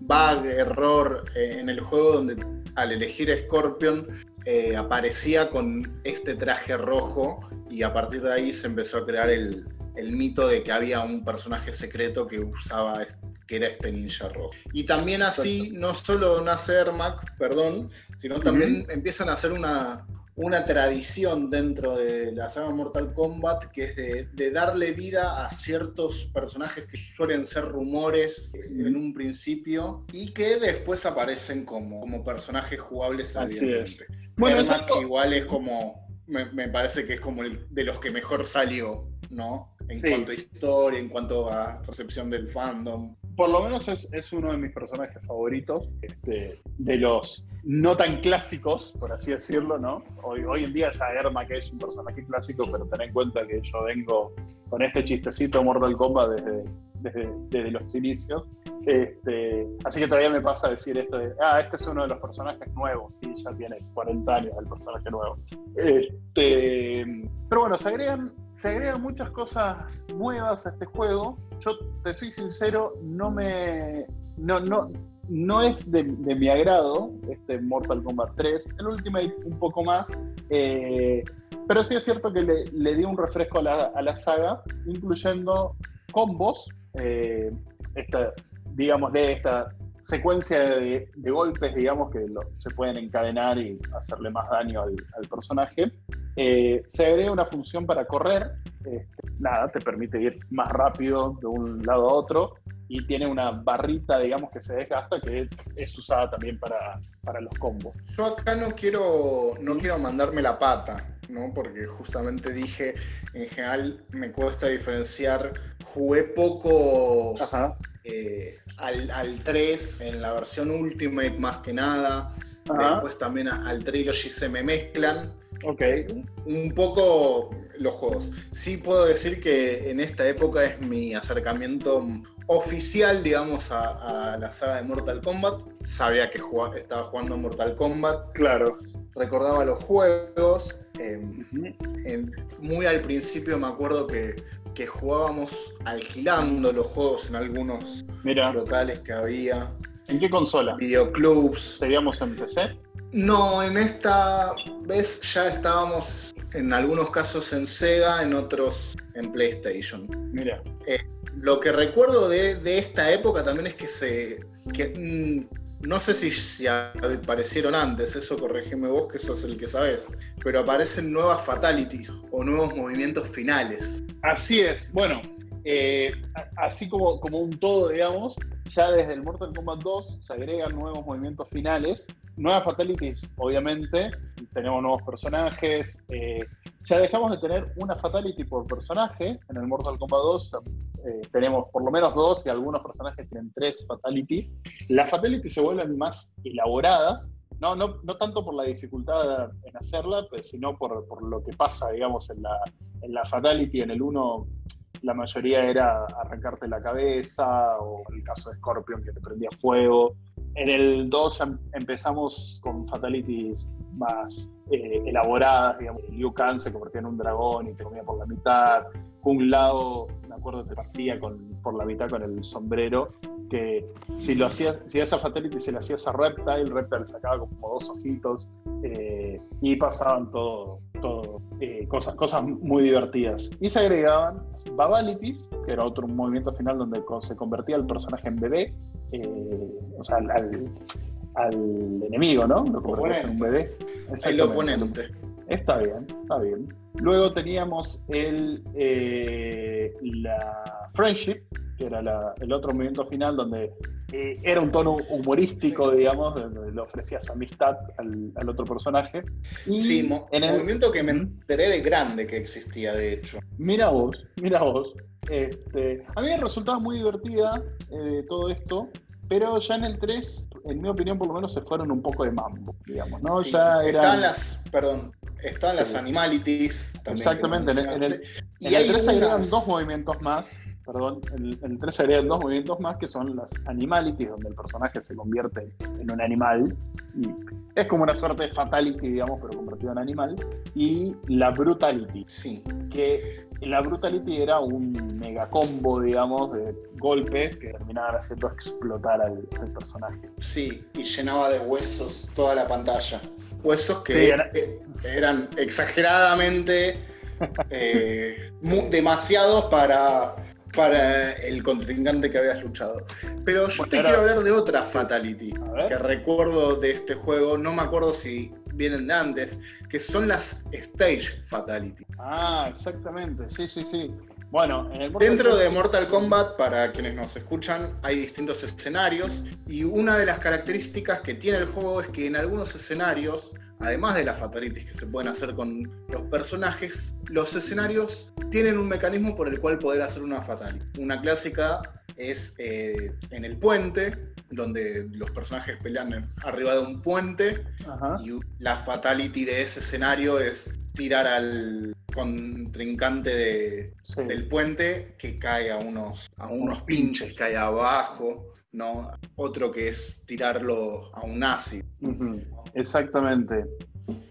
bug, error eh, en el juego donde al elegir Scorpion eh, aparecía con este traje rojo y a partir de ahí se empezó a crear el, mito de que había un personaje secreto que usaba que era este ninja rojo. Y también así, no solo nace Ermac, perdón, sino también empiezan a hacer una, una tradición dentro de la saga Mortal Kombat que es de, darle vida a ciertos personajes que suelen ser rumores en un principio y que después aparecen como, como personajes jugables. Así es. Bueno, igual es como, me, parece que es como el de los que mejor salió, ¿no? En cuanto a historia, en cuanto a recepción del fandom por lo menos es, uno de mis personajes favoritos, este, de los no tan clásicos, por así decirlo, ¿no? Hoy, hoy en día ya Erma que es un personaje clásico, pero ten en cuenta que yo vengo con este chistecito Mortal Kombat desde, desde, los inicios. Este, así que todavía me pasa decir esto de, ah, este es uno de los personajes nuevos, y ya tiene 40 años el personaje nuevo. Este, pero bueno, se agregan, se agregan muchas cosas nuevas a este juego. Yo te soy sincero, no me. No, no, no es de, mi agrado este Mortal Kombat 3. El Ultimate un poco más. Eh, pero sí es cierto que le, le di un refresco a la, a la saga, incluyendo combos. Eh, esta, digámosle, esta secuencia de, golpes, digamos, que se pueden encadenar y hacerle más daño al, personaje. Eh, se agrega una función para correr, este, nada, te permite ir más rápido de un lado a otro y tiene una barrita, digamos, que se desgasta que es usada también para, para los combos. Yo acá no quiero, no quiero mandarme la pata, ¿no? Porque justamente dije, en general me cuesta diferenciar, jugué poco eh, al, 3 en la versión Ultimate más que nada. Después también al Trilogy se me mezclan. Ok. Un, poco los juegos. Sí puedo decir que en esta época es mi acercamiento oficial, digamos, a, la saga de Mortal Kombat. Sabía que estaba jugando Mortal Kombat. Claro. Recordaba los juegos. Em, muy al principio me acuerdo que que jugábamos alquilando los juegos en algunos locales que había. ¿En qué consola? Videoclubs. ¿Seguíamos en PC? No, en esta vez ya estábamos en algunos casos en Sega, en otros en PlayStation. Mira. Eh, lo que recuerdo de, esta época también es que se. Que, mm, no sé si, aparecieron antes, eso corregime vos que sos el que sabes, pero aparecen nuevas fatalities o nuevos movimientos finales. Así es, bueno, eh, así como, como un todo, digamos, ya desde el Mortal Kombat 2 se agregan nuevos movimientos finales, nuevas fatalities, obviamente, tenemos nuevos personajes, eh, ya dejamos de tener una fatality por personaje, en el Mortal Kombat 2 eh, tenemos por lo menos dos y algunos personajes tienen tres fatalities. Las fatalities se vuelven más elaboradas, no, no, no tanto por la dificultad en hacerla, pues, sino por, por, lo que pasa, digamos, en la, en la fatality. En el 1 la mayoría era arrancarte la cabeza, o el caso de Scorpion que te prendía fuego. En el 2 ya empezamos con fatalities más eh, elaboradas, digamos, Liu Kang se convertía en un dragón y te comía por la mitad. Un lado, me acuerdo, te partía con, por la mitad con el sombrero, que si lo hacías, si esa fatality se le hacías a Reptile, Reptile sacaba como dos ojitos eh, y pasaban todo, todo eh, cosas, cosas muy divertidas. Y se agregaban Babalities, que era otro movimiento final donde se convertía el personaje en bebé, o sea, al, al enemigo, ¿no? Lo convertías en un bebé. El oponente. Está bien, está bien. Luego teníamos el, eh, la Friendship, que era el otro movimiento final donde eh, era un tono humorístico, digamos, donde le ofrecías amistad al, otro personaje. Y sí, en el movimiento que me enteré de grande que existía, de hecho. Mira vos, mira vos. Este, a mí me resultaba muy divertida eh, todo esto, pero ya en el 3, en mi opinión por lo menos, se fueron un poco de mambo, digamos, ¿no? ya eran... las, perdón, están las animalities. Exactamente, en, el, 3 se agregan dos movimientos más, perdón, en el 3 se agregan dos movimientos más que son las animalities, donde el personaje se convierte en un animal. Y es como una suerte de fatality, digamos, pero convertido en animal. Y la brutality, Sí. que la brutality era un mega combo, digamos, de golpes que terminaban haciendo explotar al, al personaje. Sí, y llenaba de huesos toda la pantalla. Huesos que Sí, era- eh, eran exageradamente eh, demasiados para, para el contrincante que habías luchado. Pero yo Bueno, te quiero hablar de otra Fatality que recuerdo de este juego, no me acuerdo si vienen de antes, que son las Stage Fatality. Ah, exactamente, sí, sí, sí. Bueno, en el Mortal Dentro de Mortal Kombat, para quienes nos escuchan, hay distintos escenarios y una de las características que tiene el juego es que en algunos escenarios, además de las fatalities que se pueden hacer con los personajes, los escenarios tienen un mecanismo por el cual poder hacer una fatality. Una clásica es eh, en el puente, donde los personajes pelean arriba de un puente Ajá. y la fatality de ese escenario es tirar al contrincante de, Sí. del puente que cae a unos, a unos pinches, cae abajo, ¿no? Otro que es tirarlo a un ácido. Ujú, Exactamente.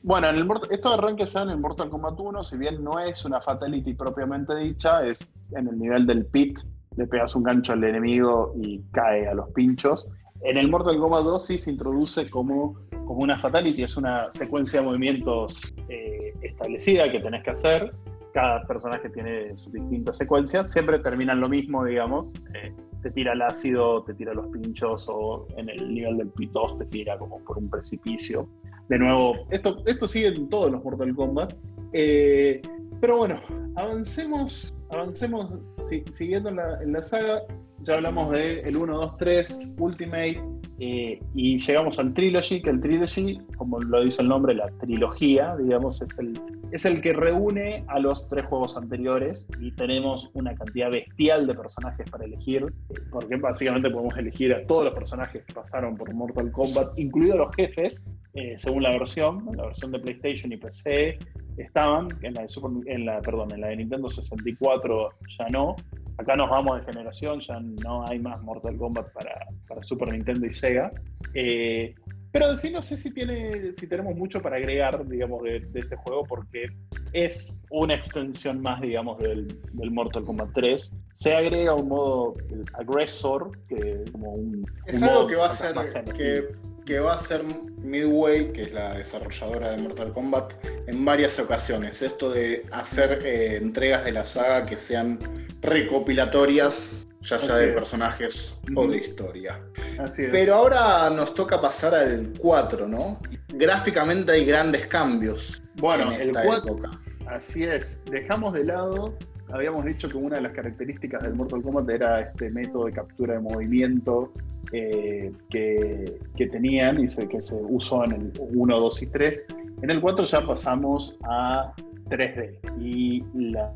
Bueno, en el esto arranca ya en el Mortal Kombat 1, si bien no es una fatality propiamente dicha, es en el nivel del pit, le pegas un gancho al enemigo y cae a los pinchos. En el Mortal Kombat 2 sí se introduce como, como una fatality, es una secuencia de movimientos eh, establecida que tenés que hacer. Cada personaje tiene sus distintas secuencias, siempre terminan lo mismo, digamos. eh, te tira el ácido, te tira los pinchos o en el nivel del pit 2 te tira como por un precipicio. De nuevo, esto, esto sigue en todos los Mortal Kombat. Eh, pero bueno, avancemos, avancemos si- siguiendo en la, la saga. Ya hablamos de el 1, 2, 3, Ultimate, eh, y llegamos al Trilogy, que el Trilogy, como lo dice el nombre, la trilogía, digamos, es el, es el que reúne a los tres juegos anteriores y tenemos una cantidad bestial de personajes para elegir, eh, porque básicamente podemos elegir a todos los personajes que pasaron por Mortal Kombat, incluidos los jefes, eh, según la versión, la versión de PlayStation y PC estaban, en la, de Super- en la, perdón, en la de Nintendo 64 ya no. Acá nos vamos de generación, ya no hay más Mortal Kombat para, para Super Nintendo y Sega. Eh, pero sí, no sé si, tiene, si tenemos mucho para agregar, digamos, de, de este juego, porque es una extensión más, digamos, del, del Mortal Kombat 3. Se agrega un modo agresor, que es como un... Es un algo modo que va a ser que, que va a ser Midway, que es la desarrolladora de Mortal Kombat, en varias ocasiones. Esto de hacer eh, entregas de la saga que sean recopilatorias, ya sea Así de es. personajes o de historia. Así es. Pero ahora nos toca pasar al 4, ¿no? Gráficamente hay grandes cambios bueno, en el esta 4 época. Así es, dejamos de lado, habíamos dicho que una de las características del Mortal Kombat era este método de captura de movimiento eh, que, que tenían y se- que se usó en el 1, 2 y 3. En el 4 ya pasamos a 3D y la,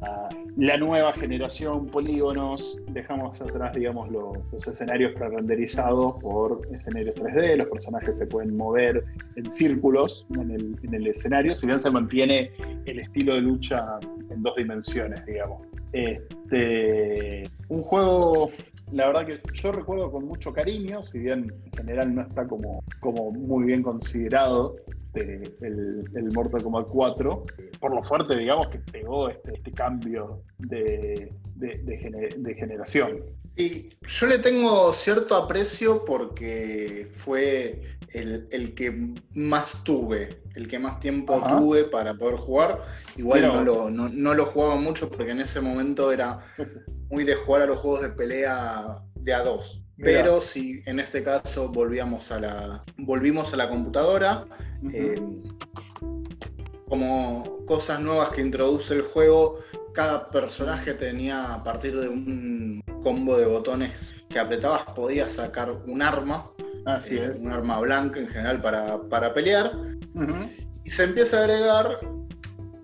la nueva generación polígonos, dejamos atrás, digamos, lo- los escenarios pre-renderizados por escenarios 3D, los personajes se pueden mover en círculos en el, en el escenario, si bien se mantiene el estilo de lucha en dos dimensiones, digamos. Este, un juego, la verdad que yo recuerdo con mucho cariño, si bien en general no está como, como muy bien considerado este, el, el Mortal Kombat 4, por lo fuerte, digamos, que pegó este, este cambio de, de generación. Sí, yo le tengo cierto aprecio porque fue el, el que más tuve, el que más tiempo Ajá. tuve para poder jugar. Igual no lo, no, no lo jugaba mucho porque en ese momento era muy de jugar a los juegos de pelea de a dos. Mira. Pero sí, en este caso volvíamos a la, volvimos a la computadora. Eh, como cosas nuevas que introduce el juego, cada personaje tenía a partir de un combo de botones que apretabas podías sacar un arma, Así eh, es. un arma blanca en general para, para pelear, y se empieza a agregar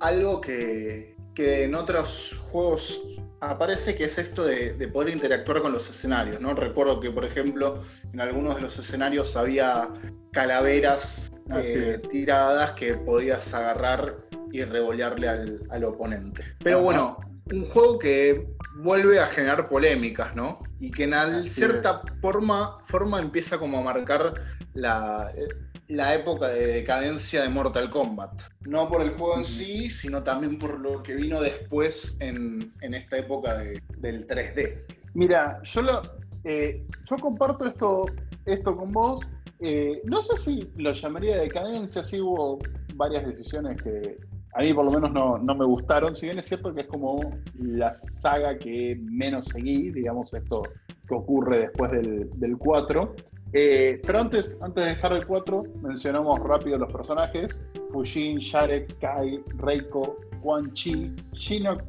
algo que, que en otros juegos aparece, que es esto de, de poder interactuar con los escenarios. ¿no? Recuerdo que, por ejemplo, en algunos de los escenarios había calaveras eh, tiradas que podías agarrar y revolearle al, al oponente. Pero Ajá. bueno, un juego que vuelve a generar polémicas, ¿no? Y que en cierta forma, forma empieza como a marcar la, la época de decadencia de Mortal Kombat. No por el juego en sí, sino también por lo que vino después en, esta época del 3D. Mira, yo, lo, eh, yo comparto esto, esto con vos. Eh, no sé si lo llamaría decadencia, sí hubo varias decisiones que a mí por lo menos no, me gustaron, si bien es cierto que es como la saga que menos seguí, digamos esto que ocurre después del, del 4. Eh, pero antes, antes de dejar el 4, mencionamos rápido los personajes. Fujin, Sharek, Kai, Reiko, Quan Chi, Shinnok,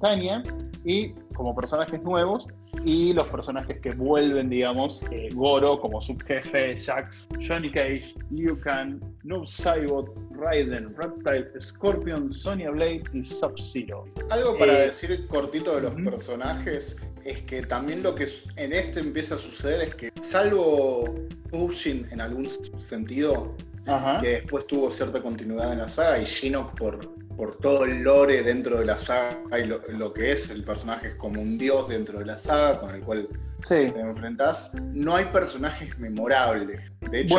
Tanya y como personajes nuevos y los personajes que vuelven, digamos, eh, Goro como subjefe, Jax, Johnny Cage, Liu Kang, Noob Saibot, Raiden, Reptile, Scorpion, Sonya Blade y Sub-Zero. Algo para eh, decir cortito de los personajes es que también lo que en este empieza a suceder es que, salvo Fujin en algún sentido, que después tuvo cierta continuidad en la saga, y Shinnok por, por todo el lore dentro de la saga y lo, que es el personaje es como un dios dentro de la saga con el cual te enfrentás, no hay personajes memorables. De hecho,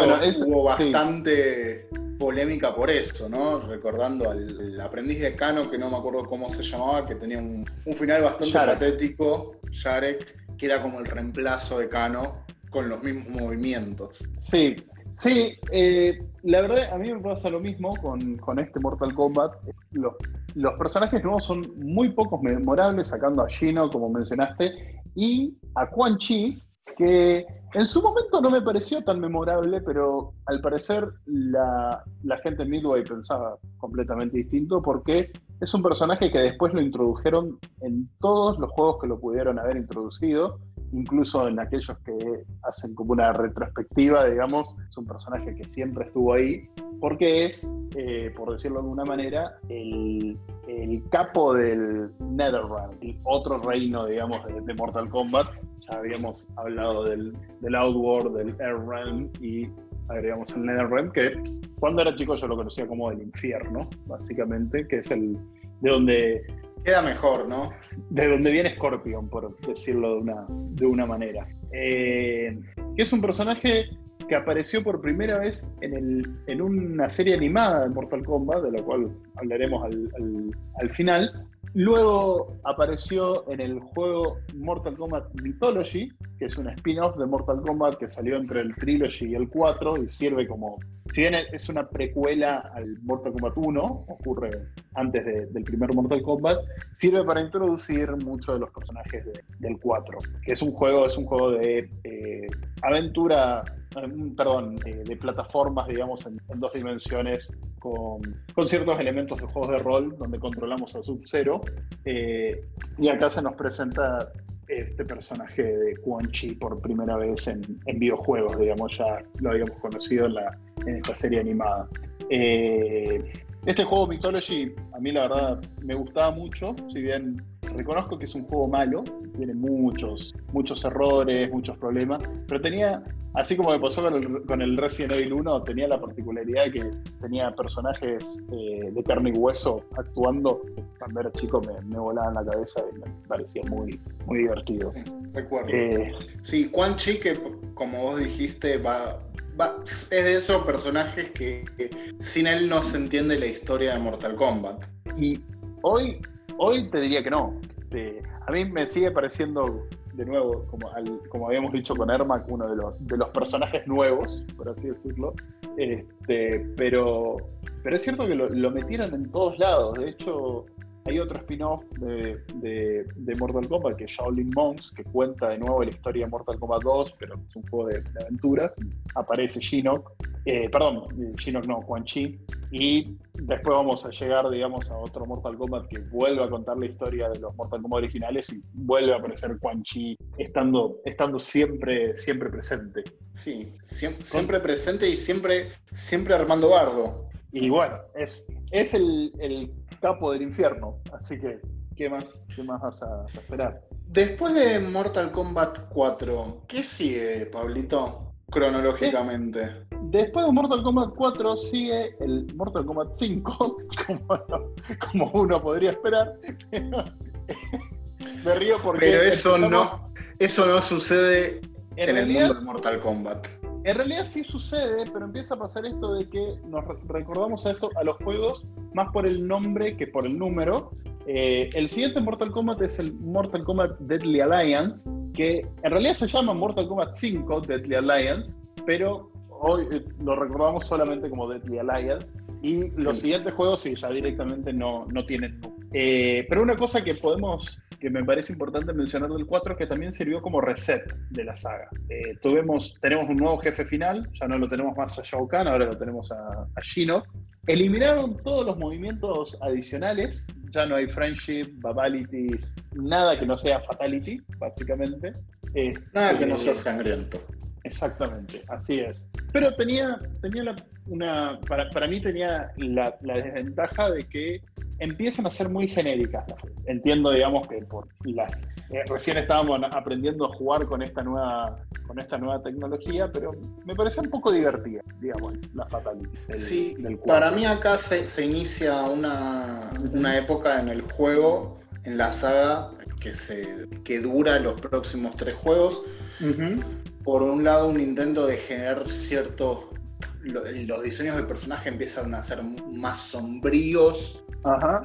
hubo bastante polémica por eso, ¿no? Recordando al, aprendiz de Kano, que no me acuerdo cómo se llamaba, que tenía un, final bastante patético, Yarek, que era como el reemplazo de Kano con los mismos movimientos. Sí, sí, eh, la verdad a mí me pasa lo mismo con, este Mortal Kombat. Los, los, personajes nuevos son muy pocos memorables, sacando a Shino, como mencionaste, y a Quan Chi, que en su momento no me pareció tan memorable, pero al parecer la, gente en Midway pensaba completamente distinto porque es un personaje que después lo introdujeron en todos los juegos que lo pudieron haber introducido, incluso en aquellos que hacen como una retrospectiva, digamos, es un personaje que siempre estuvo ahí, porque es, eh, por decirlo de alguna manera, el, capo del Netherrealm, el otro reino, digamos, de Mortal Kombat, ya habíamos hablado del, del Outworld, del Air Realm y agregamos el Netherrealm, que cuando era chico yo lo conocía como el infierno, básicamente, que es el de donde... Queda mejor, ¿no? De donde viene Scorpion, por decirlo de una, de una manera. Eh, que es un personaje que apareció por primera vez en, el, en una serie animada de Mortal Kombat, de la cual hablaremos al, al, al final, Luego apareció en el juego Mortal Kombat Mythology, que es un spin-off de Mortal Kombat que salió entre el Trilogy y el 4 y sirve como, si bien es una precuela al Mortal Kombat 1, ocurre antes del primer Mortal Kombat, sirve para introducir muchos de los personajes del 4, que es un juego, es un juego de eh, aventura eh, perdón, eh, de plataformas, digamos, en, dos dimensiones, con, ciertos elementos de juegos de rol, donde controlamos a Sub-Zero. Y acá se nos presenta este personaje de Quan Chi por primera vez en, videojuegos, digamos, ya lo habíamos conocido en, esta serie animada. este juego Mythology, a mí la verdad me gustaba mucho, si bien reconozco que es un juego malo, tiene muchos, muchos errores, muchos problemas, pero tenía Así como me pasó con el, Resident Evil 1, tenía la particularidad de que tenía personajes eh, de carne y hueso actuando. Cuando era chico me, me volaban la cabeza y me parecía muy, muy divertido. recuerdo. Eh, sí, Quan Chi, que como vos dijiste, va, es de esos personajes que, sin él no se entiende la historia de Mortal Kombat. Y hoy, hoy te diría que no. a mí me sigue pareciendo de nuevo, como, como habíamos dicho con Ermac, uno de los, de los personajes nuevos, por así decirlo. Este, pero, pero es cierto que lo, lo metieron en todos lados. De hecho, hay otro spin-off de, de, Mortal Kombat que es Shaolin Monks, que cuenta de nuevo la historia de Mortal Kombat 2, pero es un juego de, aventuras. Aparece Shinnok, eh, perdón, Shinnok no, Quan Chi. Y después vamos a llegar, digamos, a otro Mortal Kombat que vuelve a contar la historia de los Mortal Kombat originales y vuelve a aparecer Quan Chi estando, estando siempre, siempre presente. Sí, siempre, siempre presente y siempre, siempre armando bardo. Y bueno, es, es el, el capo del infierno. Así que, ¿qué más, qué más vas a, esperar? Después de Mortal Kombat 4, ¿qué sigue, Pablito? cronológicamente. Después de Mortal Kombat 4 sigue el Mortal Kombat 5, como, uno podría esperar. Me río porque. Pero eso no, eso no sucede en, el mundo de Mortal Kombat. En realidad sí sucede, pero empieza a pasar esto de que nos recordamos a esto a los juegos más por el nombre que por el número. Eh, el siguiente Mortal Kombat es el Mortal Kombat Deadly Alliance, que en realidad se llama Mortal Kombat 5 Deadly Alliance, pero hoy eh, lo recordamos solamente como Deadly Alliance. Y los siguientes juegos sí, ya directamente no, no tienen. Eh, pero una cosa que podemos que me parece importante mencionar del 4 que también sirvió como reset de la saga. Eh, tuvimos, tenemos un nuevo jefe final, ya no lo tenemos más a Shao Kahn, ahora lo tenemos a, a Shino. Eliminaron todos los movimientos adicionales, ya no hay friendship, babalities, nada que no sea fatality, básicamente. nada que no sea sangriento. Exactamente, así es. Pero tenía, tenía una, para, para, mí tenía la, la, desventaja de que empiezan a ser muy genéricas. Entiendo, digamos, que por las, eh, recién estábamos aprendiendo a jugar con esta nueva, con esta nueva tecnología, pero me parece un poco divertida, digamos, la fatality. sí, para mí acá se, se inicia una, una época en el juego, en la saga, que, se, que dura los próximos tres juegos por un lado, un intento de generar ciertos. Los diseños de personaje empiezan a ser más sombríos.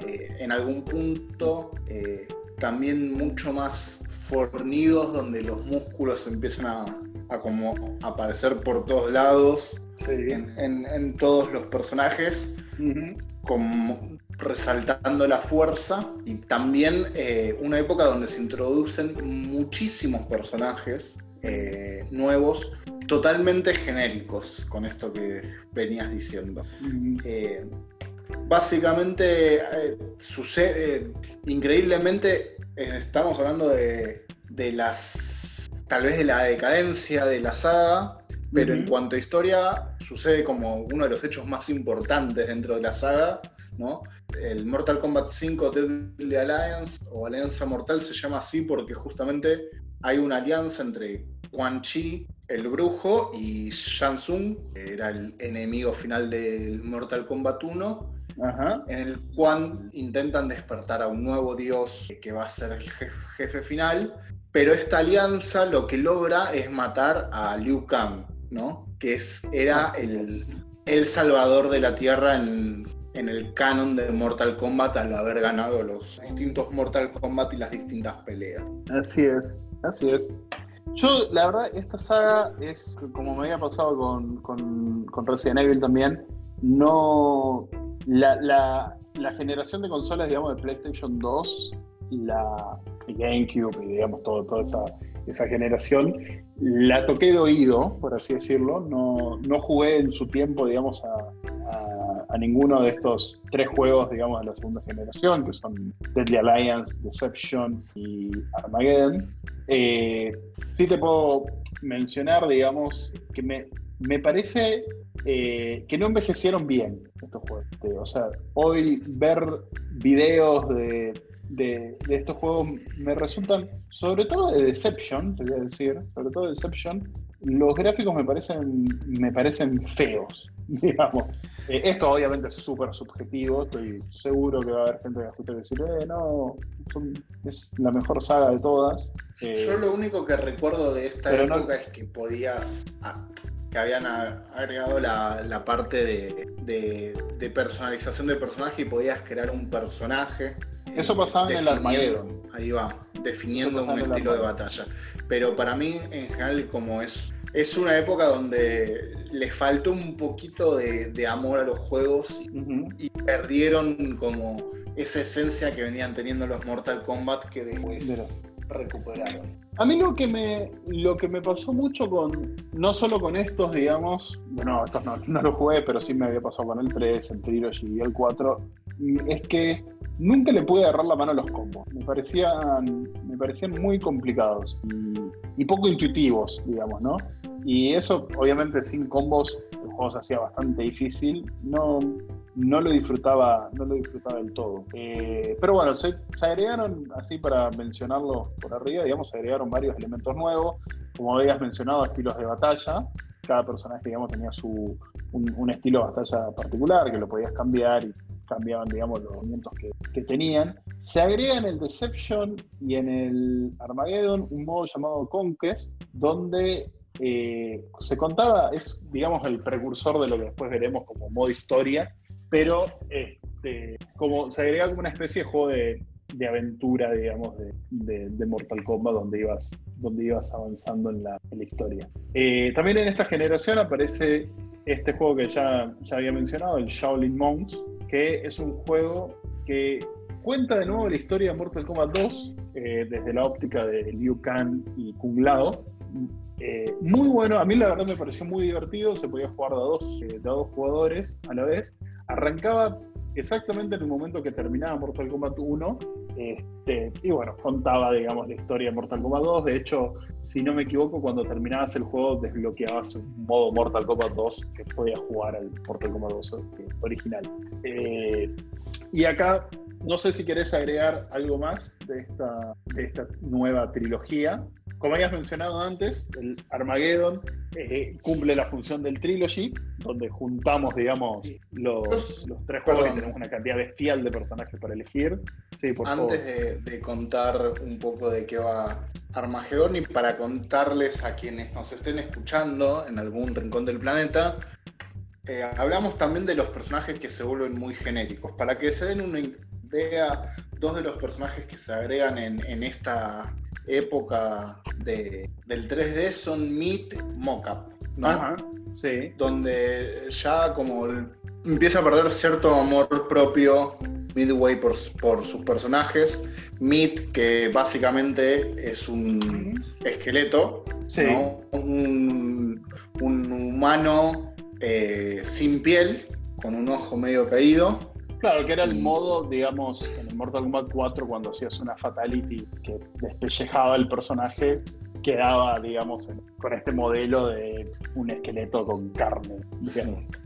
Eh, en algún punto, eh, también mucho más fornidos, donde los músculos empiezan a, como aparecer por todos lados en, todos los personajes, como resaltando la fuerza. Y también eh, una época donde se introducen muchísimos personajes eh, nuevos, totalmente genéricos, con esto que venías diciendo. Eh, básicamente eh, sucede, increíblemente, estamos hablando de, las, tal vez de la decadencia de la saga, pero en cuanto a historia, sucede como uno de los hechos más importantes dentro de la saga, ¿no? El Mortal Kombat 5 Deadly Alliance o Alianza Mortal se llama así porque justamente hay una alianza entre Quan Chi, el brujo, y Shang Tsung, que era el enemigo final del Mortal Kombat 1, en el cual intentan despertar a un nuevo dios que va a ser el jefe, final, pero esta alianza lo que logra es matar a Liu Kang, ¿no? que es, era el, el, salvador de la Tierra en, en el canon de Mortal Kombat al haber ganado los distintos Mortal Kombat y las distintas peleas. Así es, así es. Yo, la verdad, esta saga es, como me había pasado con, con, Resident Evil también, no. La, la, generación de consolas, digamos, de PlayStation 2, la GameCube y, digamos, todo, toda esa, esa generación, la toqué de oído, por así decirlo. No, no jugué en su tiempo, digamos, a, a, ninguno de estos tres juegos, digamos, de la segunda generación, que son Deadly Alliance, Deception y Armageddon. Eh, sí te puedo mencionar, digamos, que me, me parece eh, que no envejecieron bien estos juegos. O sea, hoy ver videos de de, estos juegos me resultan, sobre todo de Deception, te voy a decir, sobre todo de Deception, los gráficos me parecen, me parecen feos, digamos. Eh, esto obviamente es súper subjetivo, estoy seguro que va a haber gente que escuche decir, eh, no, es la mejor saga de todas. Yo eh, lo único que recuerdo de esta época es que podías, ah, que habían agregado la, parte de, de, personalización de personaje y podías crear un personaje eso pasaba en el Armageddon. Ahí va, definiendo un estilo de batalla. Pero para mí, en general, como es, es una época donde le faltó un poquito de, amor a los juegos y, perdieron como esa esencia que venían teniendo los Mortal Kombat que después recuperaron. A mí lo que me lo que me pasó mucho con no solo con estos, digamos, bueno, estos no, no los jugué, pero sí me había pasado con el 3, el Trilogy y el 4, es que nunca le pude agarrar la mano a los combos. Me parecían, me parecían muy complicados y, poco intuitivos, digamos, ¿no? Y eso, obviamente, sin combos, el juego se hacía bastante difícil. No, no lo disfrutaba, no lo disfrutaba del todo. Eh, pero bueno, se, agregaron, así para mencionarlo por arriba, digamos, se agregaron varios elementos nuevos, como habías mencionado, estilos de batalla. cada personaje, digamos, tenía su, un, estilo de batalla particular, que lo podías cambiar y cambiaban, digamos, los movimientos que, que, tenían. Se agrega en el Deception y en el Armageddon un modo llamado Conquest, donde eh, se contaba, es, digamos, el precursor de lo que después veremos como modo historia, pero este, como se agrega como una especie de juego de, aventura, digamos, de, Mortal Kombat, donde ibas, donde ibas avanzando en la, historia. Eh, también en esta generación aparece este juego que ya, ya había mencionado, el Shaolin Monks, que es un juego que cuenta de nuevo la historia de Mortal Kombat 2 eh, desde la óptica de Liu Kang y Kung Lao. Eh, muy bueno, a mí la verdad me pareció muy divertido, se podía jugar de dos, de dos jugadores a la vez. Arrancaba exactamente en el momento que terminaba Mortal Kombat 1. Este, y bueno, contaba, digamos, la historia de Mortal Kombat 2. De hecho, si no me equivoco, cuando terminabas el juego desbloqueabas un modo Mortal Kombat 2 que podía jugar al Mortal Kombat 2 eh, original. Eh, y acá, no sé si querés agregar algo más de esta, de esta nueva trilogía como habías mencionado antes, el Armageddon eh, cumple la función del trilogy, donde juntamos, digamos, los, tres juegos y tenemos una cantidad bestial de personajes para elegir. antes de, contar un poco de qué va Armageddon y para contarles a quienes nos estén escuchando en algún rincón del planeta, eh, hablamos también de los personajes que se vuelven muy genéricos. Para que se den una idea, dos de los personajes que se agregan en esta época de, del 3D son Meet Mockup, ¿no? sí. Donde ya como empieza a perder cierto amor propio Midway por, por sus personajes. Meet, que básicamente es un esqueleto, un, humano eh, sin piel, con un ojo medio caído, Claro, que era el modo, digamos, en el Mortal Kombat 4, cuando hacías una fatality que despellejaba el personaje, quedaba, digamos, con este modelo de un esqueleto con carne.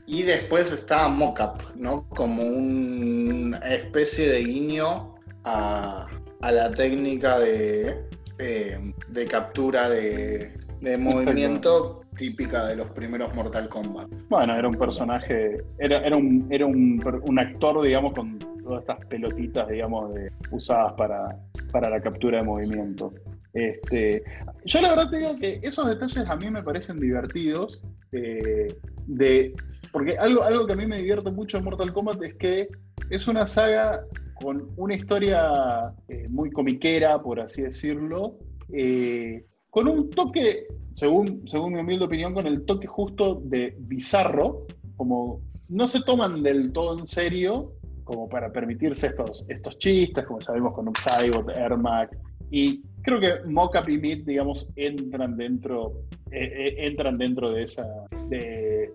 Y después está Mockup, ¿no? Como una especie de guiño a, la técnica de, eh, de captura de, de movimiento típica de los primeros Mortal Kombat. Bueno, era un personaje, era, era, un, un, actor, digamos, con todas estas pelotitas, digamos, usadas para, para la captura de movimiento. Este, yo la verdad te digo que esos detalles a mí me parecen divertidos, eh, de, porque algo, algo que a mí me divierte mucho en Mortal Kombat es que es una saga con una historia eh, muy comiquera, por así decirlo, eh, con un toque según, según mi humilde opinión, con el toque justo de bizarro, como no se toman del todo en serio, como para permitirse estos, estos chistes, como sabemos con Upside, Ermac, y creo que Mockup y Meat, digamos, entran dentro, eh, eh, entran dentro de esa de,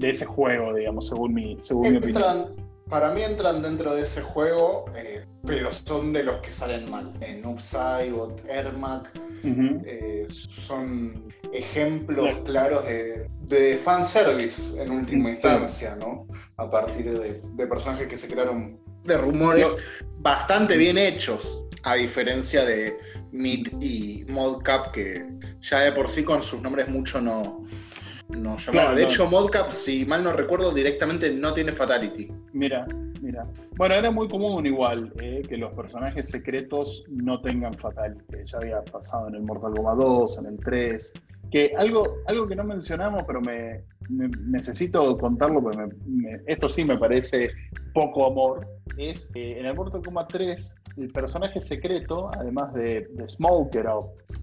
ese juego, digamos, según mi, según mi opinión. Para mí entran dentro de ese juego, eh, pero son de los que salen mal. En Upside, Ermac, eh, son ejemplos claros de, de fanservice en última instancia, ¿no? A partir de, personajes que se crearon de rumores bastante bien hechos, a diferencia de Meat y Modcap, que ya de por sí con sus nombres mucho no, no llamaba. de hecho, Modcap, si mal no recuerdo, directamente no tiene Fatality. Mira, mira. Bueno, era muy común igual eh, que los personajes secretos no tengan Fatality. Ya había pasado en el Mortal Kombat 2, en el 3. Que algo, algo que no mencionamos, pero me, necesito contarlo, porque esto sí me parece poco amor, es que en el Mortal Kombat 3 el personaje secreto, además de, de Smoker,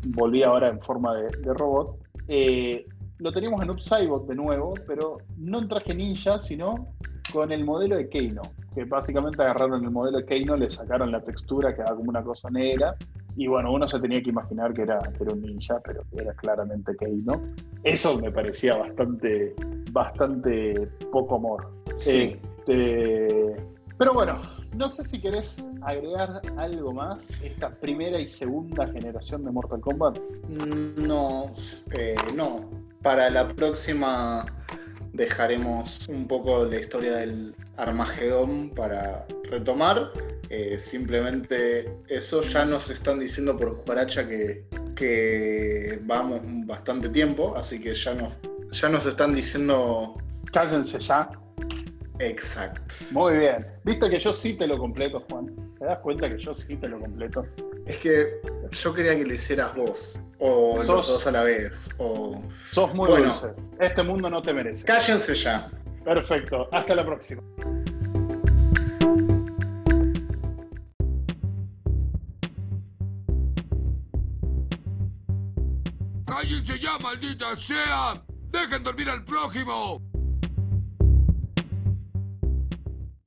volvía ahora en forma de, robot, eh, lo teníamos en Upsybot de nuevo, pero no en traje ninja, sino con el modelo de Keino, que básicamente agarraron el modelo de Keino, le sacaron la textura, quedaba como una cosa negra, y bueno, uno se tenía que imaginar que era, un ninja, pero era claramente Keino. Eso me parecía bastante, bastante poco amor. Sí. Este, pero bueno, no sé si querés agregar algo más, esta primera y segunda generación de Mortal Kombat. No, eh, no. Para la próxima dejaremos un poco la historia del Armagedón para retomar. Eh, simplemente eso ya nos están diciendo por cucaracha que, que vamos bastante tiempo, así que ya nos ya nos están diciendo. Cállense ya. Exacto. Muy bien. Viste que yo sí te lo completo, Juan. ¿Te das cuenta que yo sí te lo completo? Es que yo quería que lo hicieras vos. O Sos- los dos a la vez. O. Sos muy Bueno. dulce. Este mundo no te merece. Cállense ya. Perfecto. Hasta la próxima. ¡Cállense ya, maldita sea! ¡Dejen dormir al prójimo!